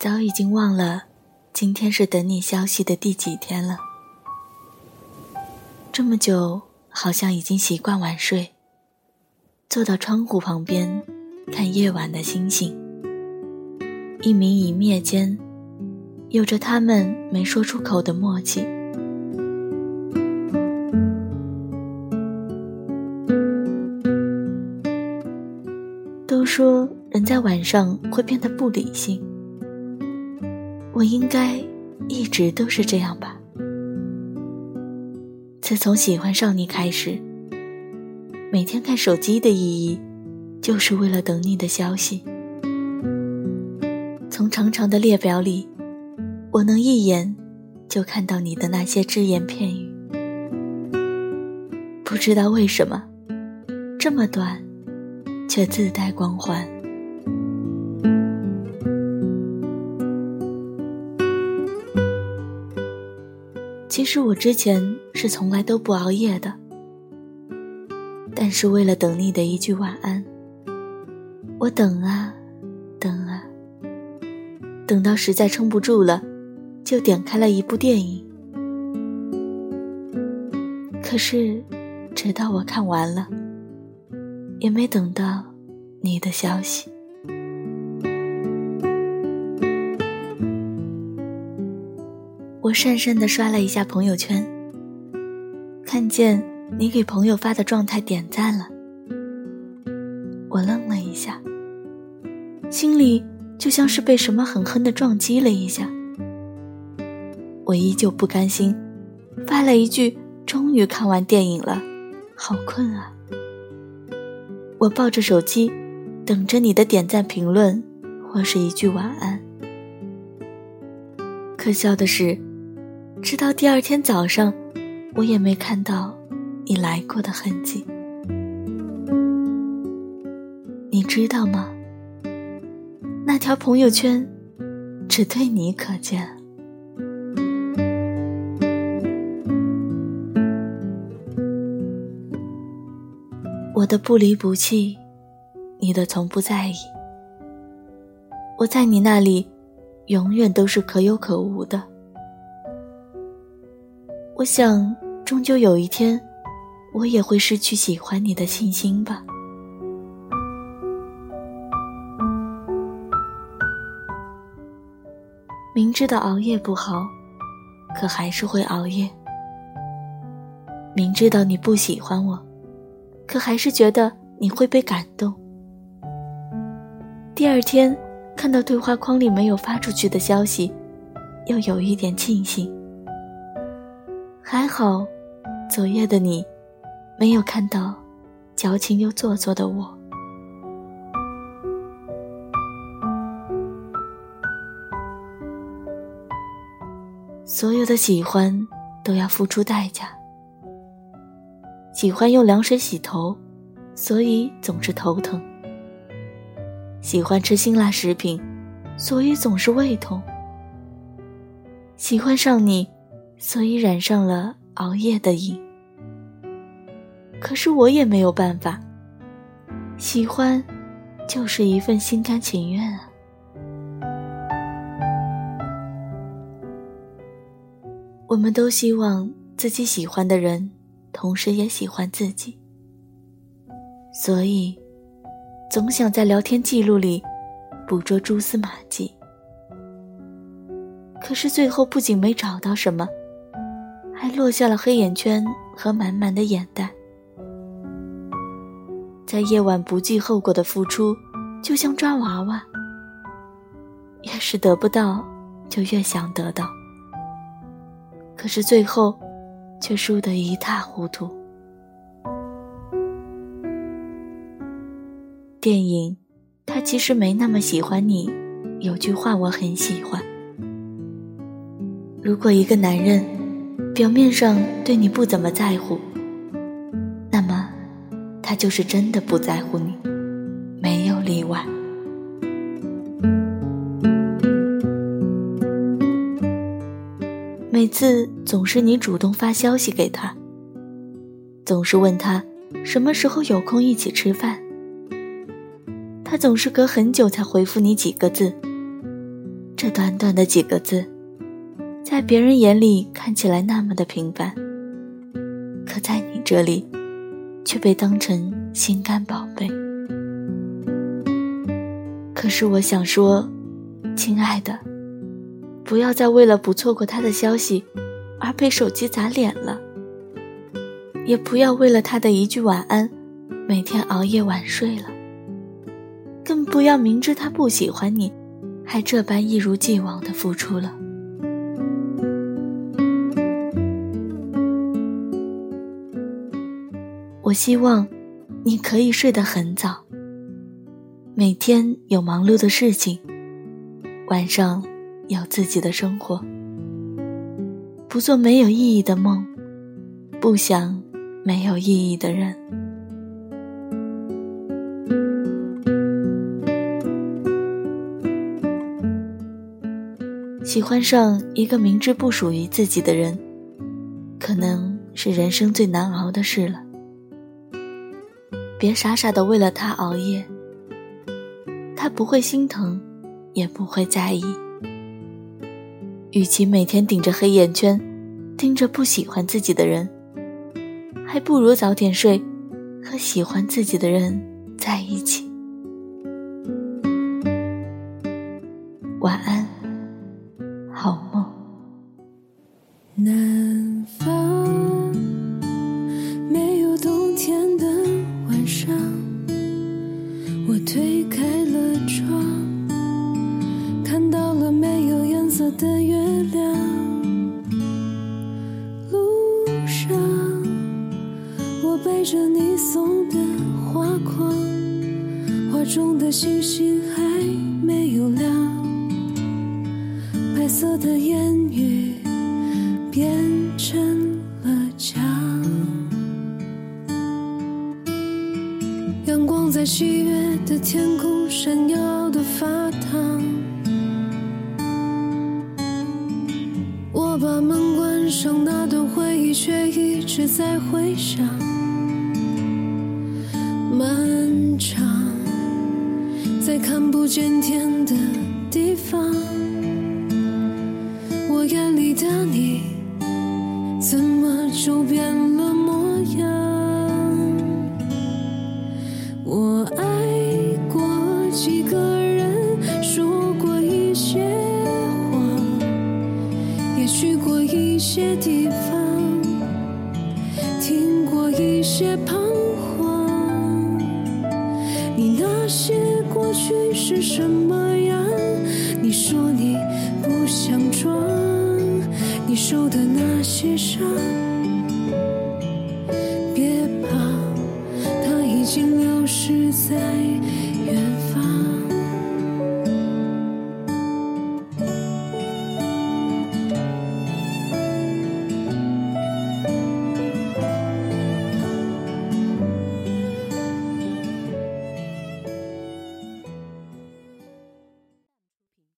早已经忘了今天是等你消息的第几天了。这么久，好像已经习惯晚睡，坐到窗户旁边看夜晚的星星，一明一灭间，有着他们没说出口的默契。都说人在晚上会变得不理性，我应该一直都是这样吧。自从喜欢上你开始，每天看手机的意义，就是为了等你的消息。从长长的列表里，我能一眼就看到你的那些只言片语。不知道为什么，这么短。却自带光环。其实我之前是从来都不熬夜的，但是为了等你的一句晚安，我等啊，等啊，等到实在撑不住了，就点开了一部电影。可是，直到我看完了。也没等到你的消息。我讪讪的刷了一下朋友圈，看见你给朋友发的状态点赞了，我愣了一下，心里就像是被什么狠狠的撞击了一下。我依旧不甘心，发了一句：“终于看完电影了，好困啊。”我抱着手机，等着你的点赞、评论，或是一句晚安。可笑的是，直到第二天早上，我也没看到你来过的痕迹。你知道吗？那条朋友圈，只对你可见。我的不离不弃，你的从不在意。我在你那里，永远都是可有可无的。我想，终究有一天，我也会失去喜欢你的信心吧。明知道熬夜不好，可还是会熬夜。明知道你不喜欢我。可还是觉得你会被感动。第二天看到对话框里没有发出去的消息，又有一点庆幸。还好，昨夜的你没有看到矫情又做作的我。所有的喜欢都要付出代价。喜欢用凉水洗头，所以总是头疼。喜欢吃辛辣食品，所以总是胃痛。喜欢上你，所以染上了熬夜的瘾。可是我也没有办法，喜欢，就是一份心甘情愿啊。我们都希望自己喜欢的人。同时也喜欢自己，所以总想在聊天记录里捕捉蛛丝马迹。可是最后不仅没找到什么，还落下了黑眼圈和满满的眼袋。在夜晚不计后果的付出，就像抓娃娃，越是得不到，就越想得到。可是最后。却输得一塌糊涂。电影，他其实没那么喜欢你。有句话我很喜欢：如果一个男人表面上对你不怎么在乎，那么他就是真的不在乎你，没有例外。每次总是你主动发消息给他，总是问他什么时候有空一起吃饭。他总是隔很久才回复你几个字，这短短的几个字，在别人眼里看起来那么的平凡，可在你这里，却被当成心肝宝贝。可是我想说，亲爱的，不要再为了不错过他的消息，而被手机砸脸了。也不要为了他的一句晚安，每天熬夜晚睡了。更不要明知他不喜欢你，还这般一如既往的付出了。我希望你可以睡得很早，每天有忙碌的事情，晚上有自己的生活，不做没有意义的梦，不想。没有意义的人，喜欢上一个明知不属于自己的人，可能是人生最难熬的事了。别傻傻的为了他熬夜，他不会心疼，也不会在意。与其每天顶着黑眼圈，盯着不喜欢自己的人。还不如早点睡，和喜欢自己的人在一起。我背着你送的花筐，画中的星星还没有亮，白色的烟雨变成了墙。阳光在七月的天空闪耀的发烫，我把门关上，那段回忆却一直在回响。在看不见天的地方，我眼里的你，怎么就变了会是什么样？你说你不想装，你受的那些伤，别怕，它已经流逝在。